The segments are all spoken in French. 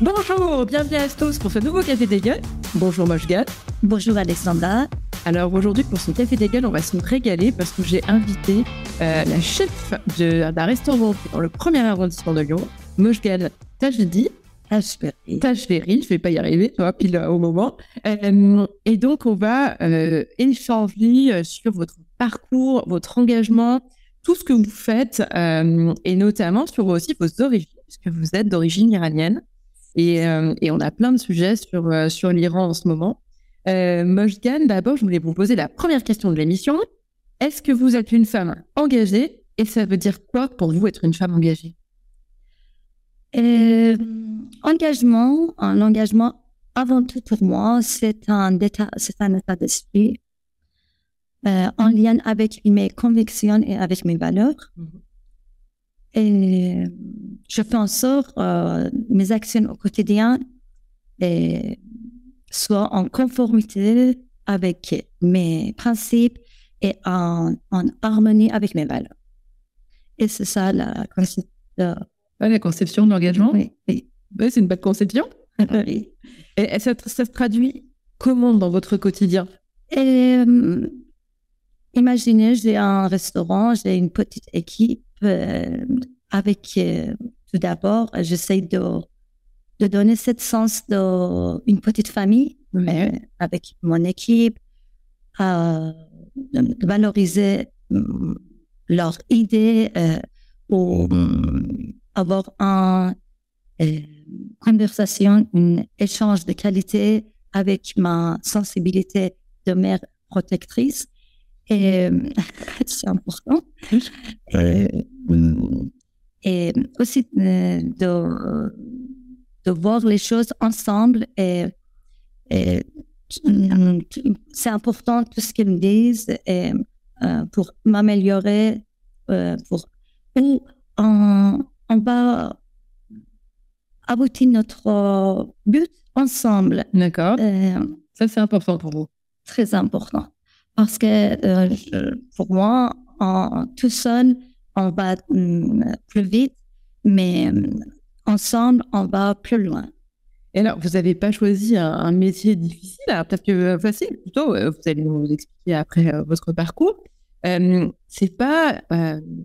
Bonjour, bienvenue à tous pour ce nouveau Café des Gueules. Bonjour Moshgat. Bonjour Alexandra. Alors aujourd'hui pour ce Café des Gueules, on va se régaler parce que j'ai invité euh, la chef d'un restaurant dans le premier arrondissement de Lyon, Moshgat Tajdi. Tajveri, je vais pas y arriver, toi, pile au moment. Euh, et donc, on va euh, échanger sur votre parcours, votre engagement, tout ce que vous faites, et notamment sur aussi vos origines, puisque vous êtes d'origine iranienne. Et, euh, et, on a plein de sujets sur, euh, sur l'Iran en ce moment. Euh, Mojgan, d'abord, je voulais vous poser la première question de l'émission. Est-ce que vous êtes une femme engagée et ça veut dire quoi pour vous être une femme engagée? Euh, Engagement, un engagement avant tout pour moi, c'est un état, c'est un état d'esprit en lien avec mes convictions et avec mes valeurs. Mm-hmm. Et je fais en sorte euh, mes actions au quotidien et soient en conformité avec mes principes et en, harmonie avec mes valeurs. Et c'est ça la conception. la conception de l'engagement? Oui. oui. c'est une belle conception. oui. Et, ça, ça, se traduit comment dans votre quotidien? Et, euh, Imaginez, j'ai un restaurant, j'ai une petite équipe euh, avec, euh, tout d'abord, j'essaie de, de donner ce sens d'une petite famille mais avec mon équipe, de valoriser mm, leurs idées euh, pour avoir une conversation, un échange de qualité avec ma sensibilité de mère protectrice. Et c'est important. Et, aussi euh, de, de voir les choses ensemble. Et, c'est important tout ce qu'ils me disent et, euh, pour m'améliorer, euh, pour on, on va aboutir notre but ensemble. D'accord. Ça, c'est important pour vous. Très important. Parce que euh, pour moi, en, tout seul, on va mm, plus vite, mais mm, ensemble, on va plus loin. Et alors, vous n'avez pas choisi un, métier difficile, peut-être que euh, facile, plutôt, euh, vous allez nous expliquer après votre parcours. c'est pas.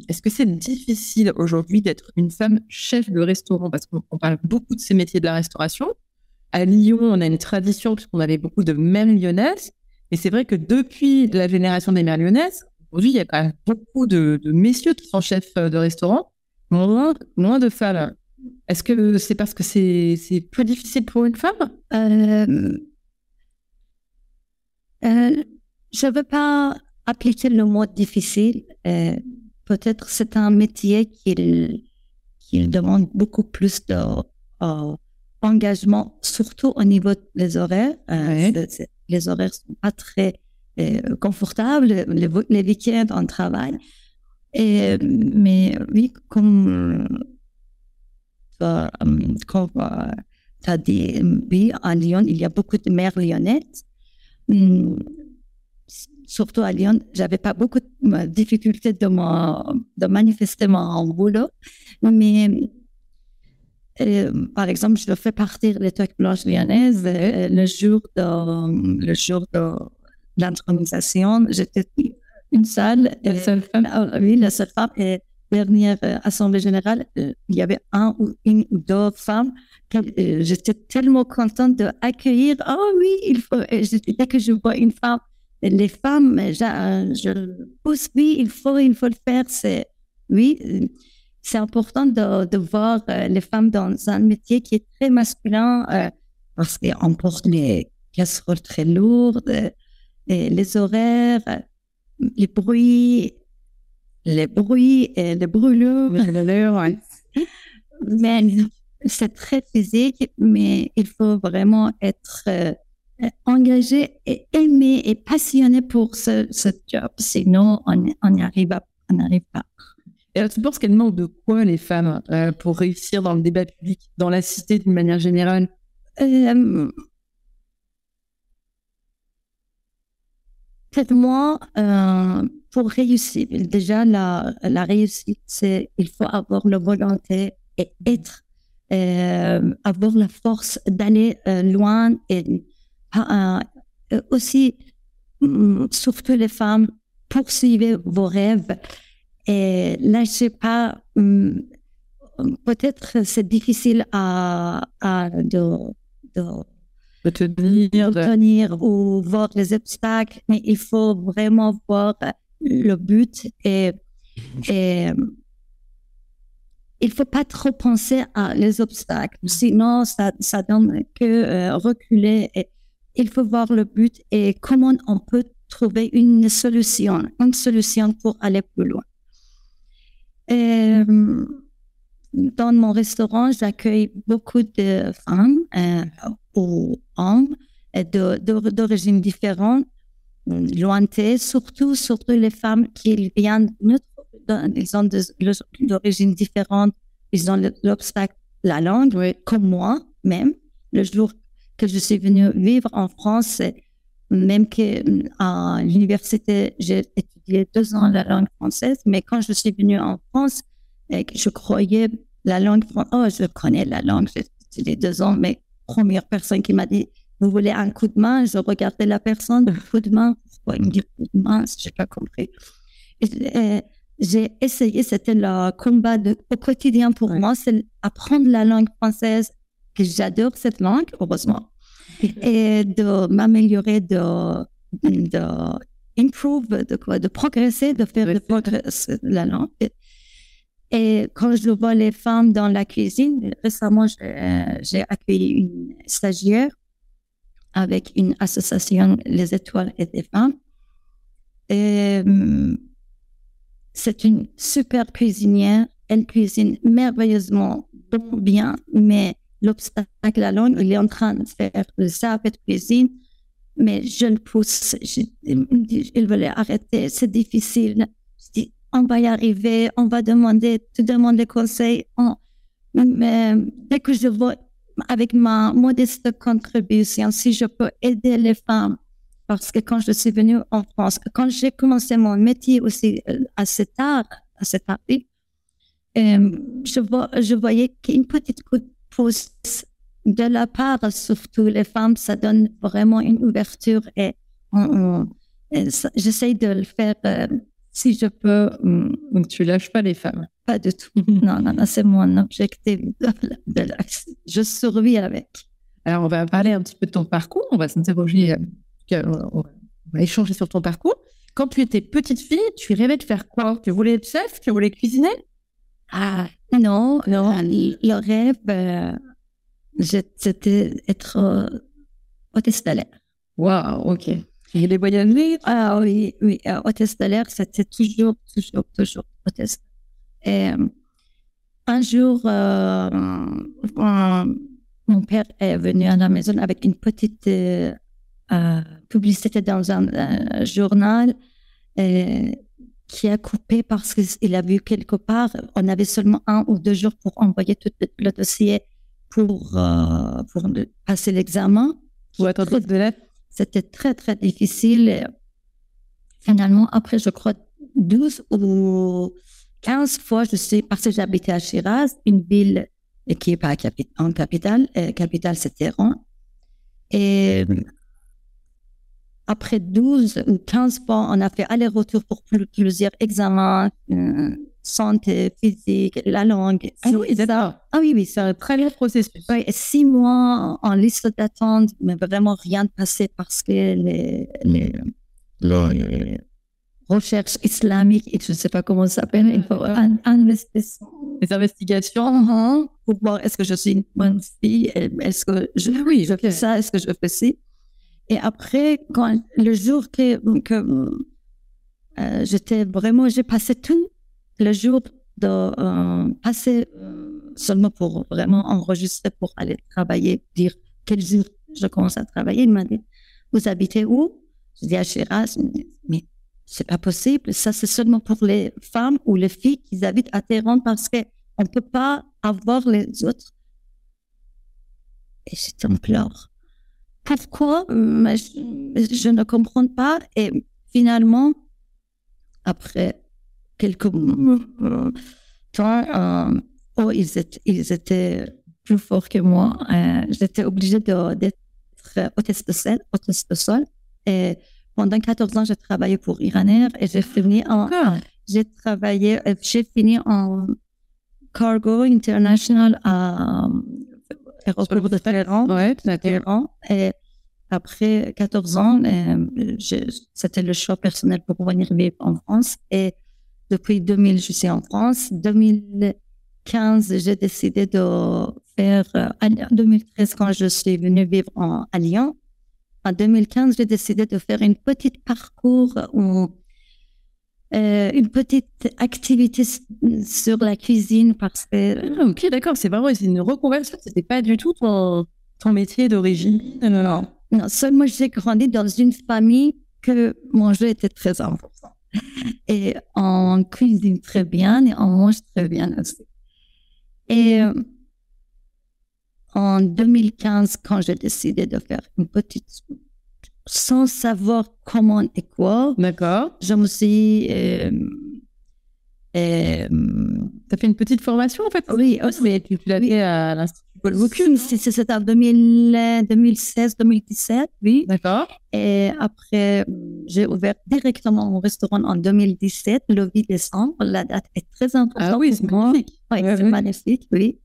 Est-ce que c'est difficile aujourd'hui d'être une femme chef de restaurant? Parce qu'on parle beaucoup de ces métiers de la restauration. À Lyon, on a une tradition puisqu'on avait beaucoup de mères lyonnaises. Et c'est vrai que depuis la génération des mères lyonnaises, aujourd'hui, il y a quand même beaucoup de, messieurs qui sont chefs de restaurant, moins, moins de femmes. Est-ce que c'est parce que c'est, plus difficile pour une femme? Euh, euh, Je ne veux pas appliquer le mot difficile. Euh, peut-être c'est un métier qui, qui demande beaucoup plus d'engagement, surtout au niveau des horaires les horaires sont pas très euh, confortables, les, week-ends, on travaille. Et, mais oui, comme, euh, comme tu as dit, oui, à Lyon, il y a beaucoup de mères lyonnaises. Hum, surtout à Lyon, j'avais pas beaucoup de difficultés de, de manifester mon boulot, mais euh, par exemple, je fais partir les toiles blanches lyonnaises euh, le jour de, le jour de l'intronisation. J'étais une. La seule femme. Ah, oui, la seule femme. Et dernière euh, assemblée générale, il y avait un ou une ou deux femmes. J'étais tellement contente d'accueillir. Oh oui, il faut. Dès que je vois une femme, les femmes, je, je pousse. Oui, il faut, il faut le faire. C'est oui c'est important de, de voir euh, les femmes dans un métier qui est très masculin euh, parce qu'on porte les casseroles très lourdes, et les horaires, les bruits, les bruits et les brûlures. mais c'est très physique, mais il faut vraiment être euh, engagé et aimé et passionné pour ce, ce job. Sinon, on n'y arrive, arrive pas. Tu penses qu'elles manquent de quoi, les femmes, euh, pour réussir dans le débat public, dans la cité d'une manière générale? Euh, Peut-être moi, euh, pour réussir, déjà, la, la réussite, il faut avoir la volonté et être avoir la force d'aller loin et aussi, mm, surtout les femmes, poursuivez vos rêves et lâchez pas. Mm, peut-être c'est difficile à, à de, de de tenir, de tenir ou voir les obstacles, mais il faut vraiment voir le but et, et il faut pas trop penser à les obstacles, sinon ça, ça donne que euh, reculer. Et il faut voir le but et comment on peut trouver une solution, une solution pour aller plus loin. Et, dans mon restaurant, j'accueille beaucoup de femmes euh, ou hommes d'origine différente, lointaines, surtout, surtout les femmes qui viennent, ils ont d'origine différente, ils ont l'obstacle, la langue, comme moi même. Le jour que je suis venue vivre en France, même qu'à l'université, j'ai étudié deux ans la langue française, mais quand je suis venue en France, je croyais la langue française, oh, je connais la langue, j'ai étudié deux ans, mais première personne qui m'a dit, vous voulez un coup de main? Je regardais la personne, un coup de main, pourquoi il me dit coup de main? Je n'ai pas compris. J'ai essayé, c'était le combat de, au quotidien pour moi, c'est apprendre la langue française, que j'adore cette langue, heureusement, et de m'améliorer, de, de improve, de quoi, de progresser, de faire de progresser la langue. Et quand je vois les femmes dans la cuisine, récemment, j'ai accueilli une stagiaire avec une association Les Étoiles et des femmes. Et hum, c'est une super cuisinière. Elle cuisine merveilleusement bien, mais l'obstacle à langue, il est en train de faire ça, de cuisine. Mais je le pousse. il veut arrêter. C'est difficile. Je dis, on va y arriver, on va demander, tu demandes des conseils. mais dès que je vois avec ma modeste contribution, si je peux aider les femmes, parce que quand je suis venue en France, quand j'ai commencé mon métier aussi à cet âge, à cet euh, je, vois, je voyais qu'une petite de la part, surtout les femmes, ça donne vraiment une ouverture et, j'essaie de le faire euh, si je peux. Donc, tu lâches pas les femmes Pas du tout. non, non, non, c'est mon objectif de, Je survis avec. Alors, on va parler un petit peu de ton parcours. On va s'interroger, euh, on va échanger sur ton parcours. Quand tu étais petite fille, tu rêvais de faire quoi? Tu voulais être chef? Tu voulais cuisiner? Ah, non, non. Le rêve, euh, c'était être euh, hôtesse de l'air. Waouh, ok. Il y a voyages Ah oui, oui. Euh, hôtesse de l'air, c'était toujours, toujours, toujours hôtesse. Et euh, un jour, euh, mon père est venu à la maison avec une petite publicité dans un journal qui a coupé parce qu'il a vu quelque part, on avait seulement un ou deux jours pour envoyer tout le dossier pour, pour passer l'examen. Ou attendre de l'aide c'était très, très difficile. Finalement, après, je crois, 12 ou 15 fois, je sais, parce que j'habitais à Shiraz, une ville qui n'est pas en capitale. Euh, capitale, c'était Rouen. Et après 12 ou 15 fois, on a fait aller-retour pour plusieurs examens, euh, santé, physique, la langue. Ah oui, Ah oui, oui, c'est un très long processus. Oui, six mois en liste d'attente, mais vraiment rien de passé parce que les, les, recherches islamiques, je ne sais pas comment ça s'appelle, les investigations uh-huh, pour voir est-ce que je suis une bonne fille, est-ce que je, oui, je fais ça, est-ce que je fais ci. Et après, quand, le jour que, euh, j'étais vraiment, j'ai passé tout le jour de euh, passer euh, seulement pour vraiment enregistrer pour aller travailler, dire quel jour je commence à travailler. Il m'a dit, vous habitez où? Je dis à Shiraz, mais c'est pas possible. Ça, c'est seulement pour les femmes ou les filles qui habitent à Téhéran parce qu'on ne peut pas avoir les autres. Et j'étais en pleurs. Pourquoi je, je ne comprends pas. Et finalement, après quelques temps, euh, oh, ils étaient, ils étaient plus fort que moi. Euh, j'étais obligée d'être hôtesse de sol, hôtesse de sol. Et pendant 14 ans, j'ai travaillé pour Iranair et j'ai fini en, j'ai travaillé, euh, j'ai fini en cargo international à de Téhéran. Et après 14 ans, euh, c'était le choix personnel pour venir vivre en France. Et depuis 2000, je suis en France. 2015, j'ai décidé de faire, euh, en 2013, quand je suis venue vivre en, à Lyon, en 2015, j'ai décidé de faire une petite parcours ou euh, une petite activité sur la cuisine parce que. Ah, ok, d'accord, c'est vraiment une reconversion. C'était pas du tout ton, ton métier d'origine. Non, non, non. Non, seulement j'ai grandi dans une famille que manger était très important. Et on cuisine très bien et on mange très bien aussi. Et euh, en 2015, quand j'ai décidé de faire une petite sans savoir comment et quoi. D'accord. Je me suis. Euh, euh, tu as fait une petite formation en fait? Oui, mais tu, l'as fait à l'Institut Paul Bocuse. C'était en 2016-2017, oui. D'accord. Et après, j'ai ouvert directement mon restaurant en 2017, le 8 décembre. La date est très importante. Ah oui, c'est magnifique. Oui, c'est magnifique, oui.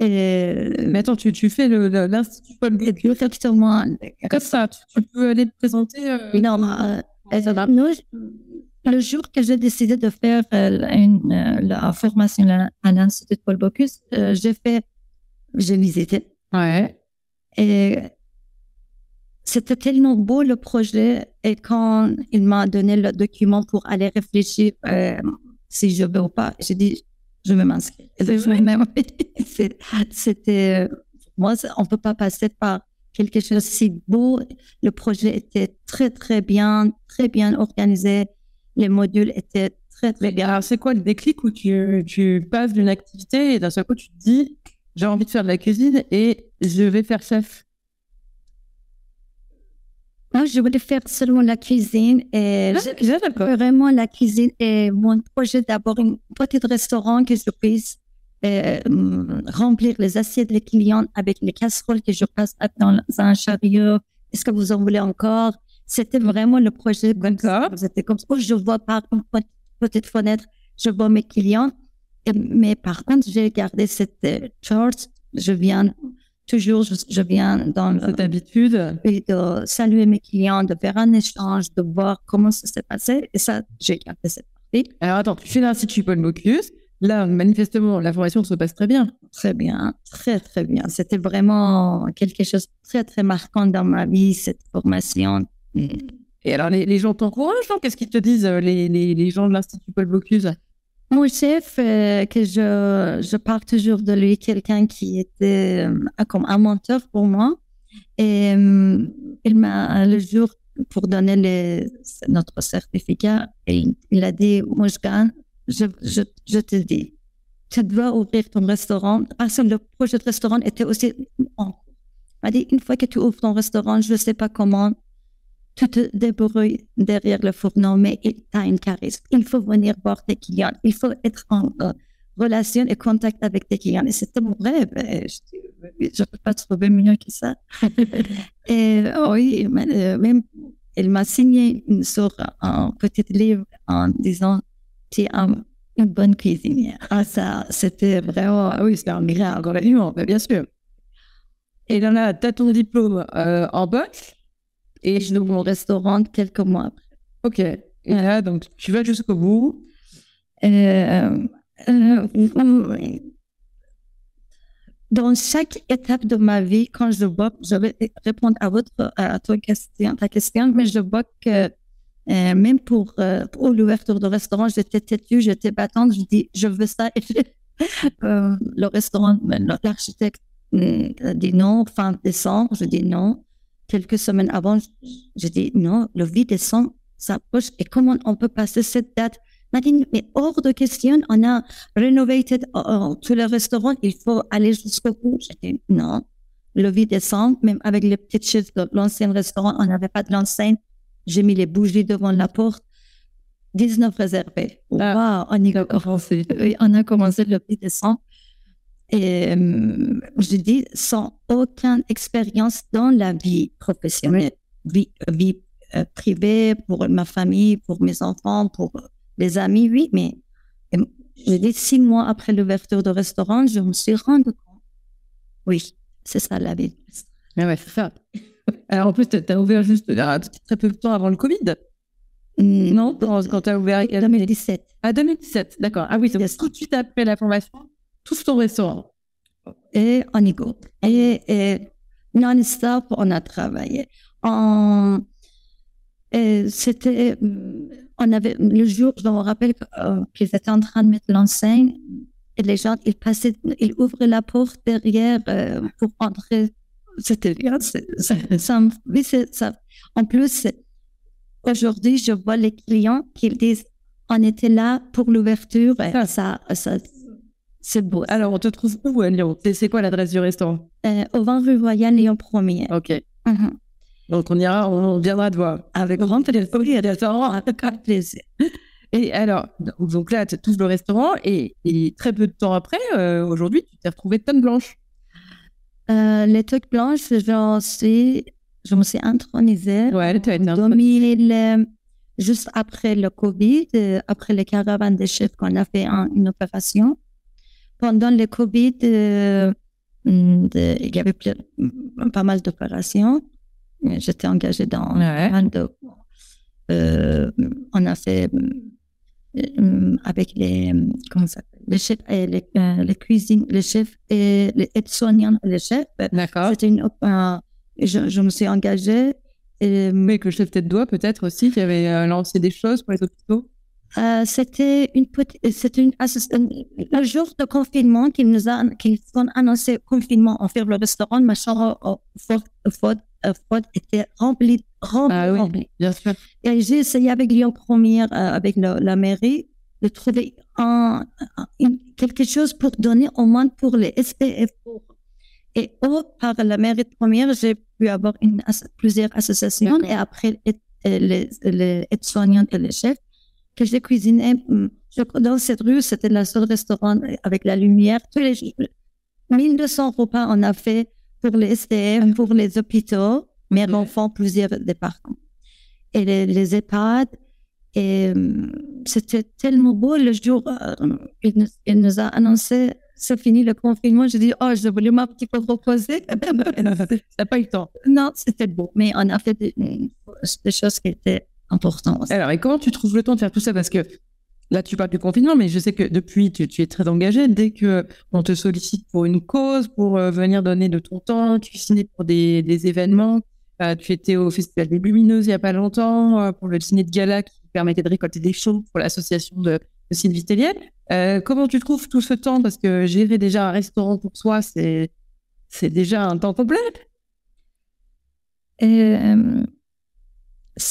Et... Attends, tu, tu fais l'Institut Paul Bocuse Effectivement. Comme ça, tu, peux aller te présenter euh... Non, euh, euh, le jour que j'ai décidé de faire euh, une, euh, la formation à l'Institut Paul Bocuse, j'ai fait, j'ai visité. Ouais. Et c'était tellement beau le projet. Et quand il m'a donné le document pour aller réfléchir si je veux ou pas, j'ai dit, je vais m'inscrire. C'était, moi, on peut pas passer par quelque chose de si beau. Le projet était très, très bien, très bien organisé. Les modules étaient très, très bien. Alors, c'est quoi le déclic où tu, tu passes d'une activité et d'un seul coup, tu te dis, j'ai envie de faire de la cuisine et je vais faire chef? Moi, je voulais faire seulement la cuisine et ah, vraiment la cuisine et mon projet d'abord un petit restaurant que je puisse euh, remplir les assiettes des clients avec les casseroles que je passe dans un chariot. Est-ce que vous en voulez encore? C'était vraiment le projet. C'était comme ça. Je vois par une petite fenêtre, je vois mes clients. mais par contre, j'ai gardé cette euh, charte. Je viens toujours, je, viens dans cette habitude de saluer mes clients, de faire un échange, de voir comment ça s'est passé. Et ça, j'ai gardé cette partie. Alors attends, tu fais l'Institut Paul Mocus. Là, manifestement, la formation se passe très bien. Très bien, très, très bien. C'était vraiment quelque chose de très, très marquant dans ma vie, cette formation. Et alors, les, gens t'encouragent, Qu'est-ce qu'ils te disent, euh, les, les, les gens de l'Institut Paul Bocuse mon chef, euh, que je, je parle toujours de lui, quelqu'un qui était euh, comme un mentor pour moi. Et euh, il m'a, le jour pour donner notre certificat, il, il a dit, moi je je, je, te dis, tu dois ouvrir ton restaurant. Parce que le projet de restaurant était aussi. Il m'a dit, une fois que tu ouvres ton restaurant, je ne sais pas comment, tu te débrouilles derrière le fourneau, mais tu as une charisme. Il faut venir voir tes clients. Il faut être en euh, relation et contact avec tes clients. Et c'était mon rêve. je ne peux pas trouver mieux que ça. et oh oui, euh, même, elle m'a signé une, sur un petit livre en disant tu es une bonne cuisinière. Ah, ça, c'était vraiment, ah oui, c'était un grand bien sûr. Et là, tu as ton diplôme euh, en boxe et je ouvre mon restaurant quelques mois après. Ok. Et là, donc, tu vas jusqu'au bout. Euh, euh, dans chaque étape de ma vie, quand je vois, je vais répondre à votre à ta question, ta question, mais je vois que euh, même pour, pour l'ouverture de restaurant, j'étais têtue, j'étais battante, je dis je veux ça. Le restaurant, l'architecte dit non, fin décembre, je dis non quelques semaines avant, je dis non, le 8 décembre s'approche et comment on peut passer cette date? M'a dit, mais hors de question, on a rénové euh, euh, tous les restaurants, il faut aller jusqu'au bout. J'ai dit, non. Le 8 décembre, même avec les petites chaises de l'ancien restaurant, on n'avait pas de l'enseigne. J'ai mis les bougies devant la porte. 19 réservés. Ah, on, y a commencé. on a commencé le 8 décembre. Et euh, je dis sans aucune expérience dans la vie professionnelle, vie, vie euh, privée pour ma famille, pour mes enfants, pour les amis, oui, mais je dis six mois après l'ouverture du restaurant, je me suis rendu compte. Oui, c'est ça la vie. Ah ouais, c'est ça. Alors en plus, tu as ouvert juste très peu de temps avant le Covid. Mm. Non, quand tu as ouvert. En 2017. À 2017, d'accord. Ah oui, c'est tout de suite après la formation, tout ton restaurant. Et on y go. Et, et non-stop, on a travaillé. On, c'était, on avait, le jour, je me rappelle euh, qu'ils étaient en train de mettre l'enseigne et les gens, ils passaient, ils ouvraient la porte derrière euh, pour entrer. C'était bien. Ça, en plus, Aujourd'hui, je vois les clients qui disent on était là pour l'ouverture. Ça, ça, c'est beau. Alors, on te trouve où à Lyon? C'est quoi l'adresse du restaurant? Euh, Au 20 rue Royale, Lyon 1er. Ok. Mhm. Donc, on ira, on viendra te voir. Avec grand plaisir. Et alors, donc là, tu touches le restaurant et, très peu de temps après, euh, aujourd'hui, tu t'es retrouvé tonne blanche. Euh, les trucs blanches, j'en sais je me suis intronisée ouais, en 2000, juste après le Covid, euh, après les caravanes des chefs qu'on a fait une opération. Pendant le Covid, euh, il y avait pas mal d'opérations. J'étais engagée dans de, euh, on a fait avec les comment ça les chefs et les, les cuisines les chefs et les aides-soignants les chefs d'accord c'était une je, me suis engagée. Et, Mais que le chef tête doigt peut-être aussi qui avait euh, lancé des choses pour les hôpitaux. Euh, c'était une petite, c'était une le jour de confinement qu'ils nous a, qu'ils ont annoncé confinement en fait le restaurant, ma chambre fort, était remplie, remplie, ah, oui, Bien sûr. Et j'ai essayé avec Lyon Première, euh, avec la, mairie, de trouver un, quelque chose pour donner au moins pour les SPF et au, par la mairie de première, j'ai pu avoir une, plusieurs associations et après les, les aides-soignantes et les chefs que j'ai cuisiné. Hmm, dans cette rue, c'était le seul restaurant avec la lumière. Tous les 1200 repas on a fait pour les SDF, pour les hôpitaux, mes enfants, plusieurs départements. Et les, les EHPAD, et hmm, c'était tellement beau le jour, euh, il, il, nous a annoncé c'est fini le confinement, j'ai dit, oh, je voulais un petit peu reposer. n'a pas eu le temps. Non, c'était beau, mais on a fait des, choses qui étaient importantes. Alors, et comment tu trouves le temps de faire tout ça? Parce que là, tu parles du confinement, mais je sais que depuis, tu, es très engagé. Dès que on te sollicite pour une cause, pour euh, venir donner de ton temps, tu ciné pour des, des événements. Euh, tu étais au Festival des Lumineuses il n'y a pas longtemps, euh, pour le ciné de gala qui permettait de récolter des choses pour l'association de, de Sylvie Tellier. Comment tu trouves tout ce temps? Parce que gérer déjà un restaurant pour soi, c'est, c'est déjà un temps complet.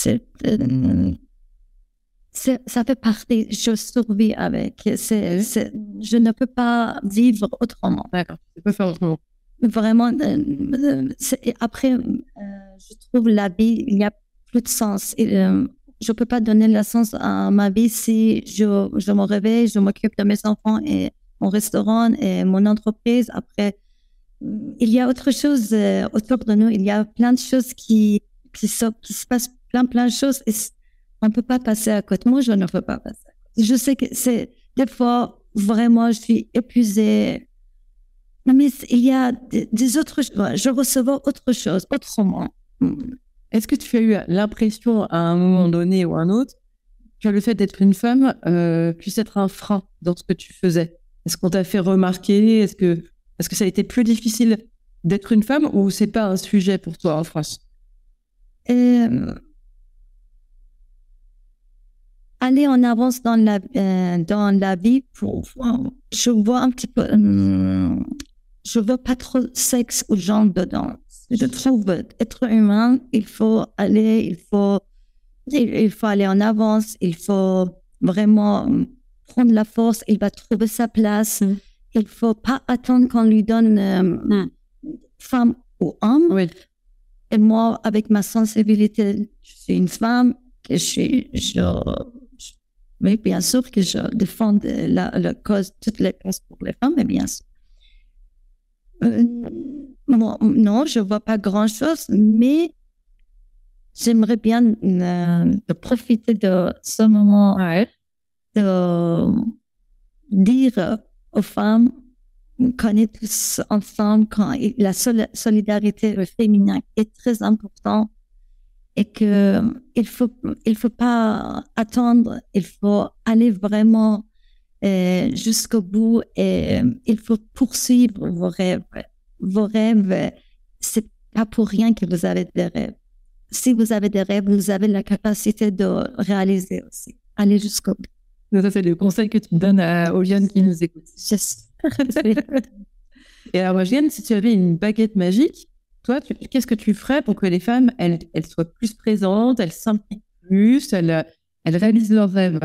Euh, c'est, euh, ça fait partie, je survis avec. C'est, je ne peux pas vivre autrement. D'accord, tu peux faire autrement. Vraiment, après, je trouve la vie, il n'y a plus de sens. Et, je peux pas donner le sens à ma vie si je, je me réveille, je m'occupe de mes enfants et mon restaurant et mon entreprise. Après, il y a autre chose euh, autour de nous. Il y a plein de choses qui, qui, se, qui se passent, plein, plein de choses. Et on ne peut pas passer à côté. Moi, je ne peux pas passer. Je sais que c'est des fois, vraiment, je suis épuisée. Mais il y a des, des autres choses. Je recevais autre chose, autrement. Est-ce que tu as eu l'impression à un moment donné ou à un autre que le fait d'être une femme euh, puisse être un frein dans ce que tu faisais? Est-ce qu'on t'a fait remarquer? Est-ce que, est que ça a été plus difficile d'être une femme ou c'est pas un sujet pour toi en France? Euh, Aller en avance dans la, euh, dans la vie, pour, je vois un petit peu. je veux pas trop sexe ou genre dedans je trouve être humain, il faut aller, il faut, il faut aller en avance, il faut vraiment prendre la force, il va trouver sa place. Mm. Il faut pas attendre qu'on lui donne euh, femme ou homme. Et moi, avec ma sensibilité, je suis une femme, je suis, je, mais bien sûr que je défends la, la cause, toutes les causes pour les femmes, mais bien sûr. non, je vois pas grand-chose, mais j'aimerais bien de profiter de ce moment de dire aux femmes qu'on est tous ensemble, quand la solidarité féminine est très importante et que il faut il faut pas attendre, il faut aller vraiment euh, jusqu'au bout et il faut poursuivre vos rêves. Vos rêves, c'est pas pour rien que vous avez des rêves. Si vous avez des rêves, vous avez la capacité de réaliser aussi. Aller jusqu'au bout. Ça, c'est le conseil que tu donnes aux jeunes qui nous écoutent. Et alors, Jeanne, si tu avais une baguette magique, toi, qu'est-ce que tu ferais pour que les femmes, elles, elles soient plus présentes, elles s'impliquent plus, elles, elles réalisent leurs rêves?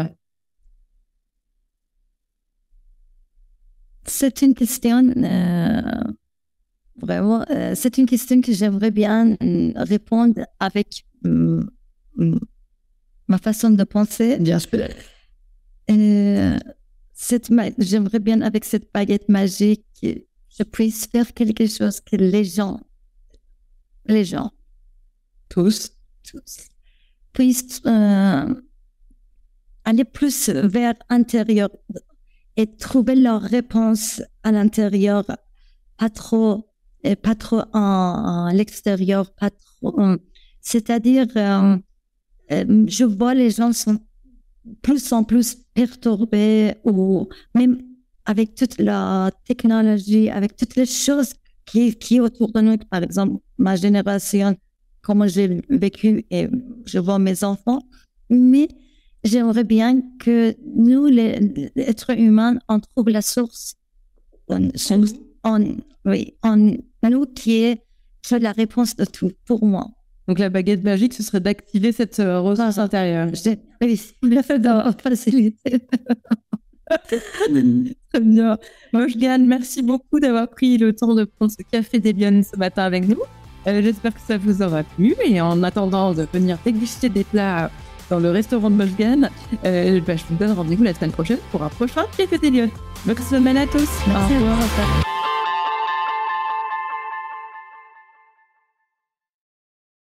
C'est une question, euh, vraiment, euh, c'est une question que j'aimerais bien euh, répondre avec ma façon de penser. Bien sûr. J'aimerais bien avec cette baguette magique que je puisse faire quelque chose que les gens, les gens, tous, tous puissent euh, aller plus vers l'intérieur et trouver leur réponse à l'intérieur, pas trop, et pas trop en, l'extérieur, pas trop. C'est-à-dire, euh, euh, je vois les gens sont plus en plus perturbés ou même avec toute la technologie, avec toutes les choses qui, qui autour de nous, par exemple, ma génération, comment j'ai vécu et je vois mes enfants. Mais j'aimerais bien que nous, les, êtres humains, on trouve la source en, en, oui, en nous qui est, la réponse de tout pour moi. Donc la baguette magique, ce serait d'activer cette euh, ressource intérieure. J'ai réussi à faciliter. Très bien. Gagne. merci beaucoup d'avoir pris le temps de prendre ce café des ce matin avec nous. Euh, j'espère que ça vous aura plu. Et en attendant de venir déguster des plats dans le restaurant de Moshgan, euh, bah, je vous donne rendez-vous la semaine prochaine pour un prochain Café des Lyon. Bonne semaine à tous. Merci. Au revoir.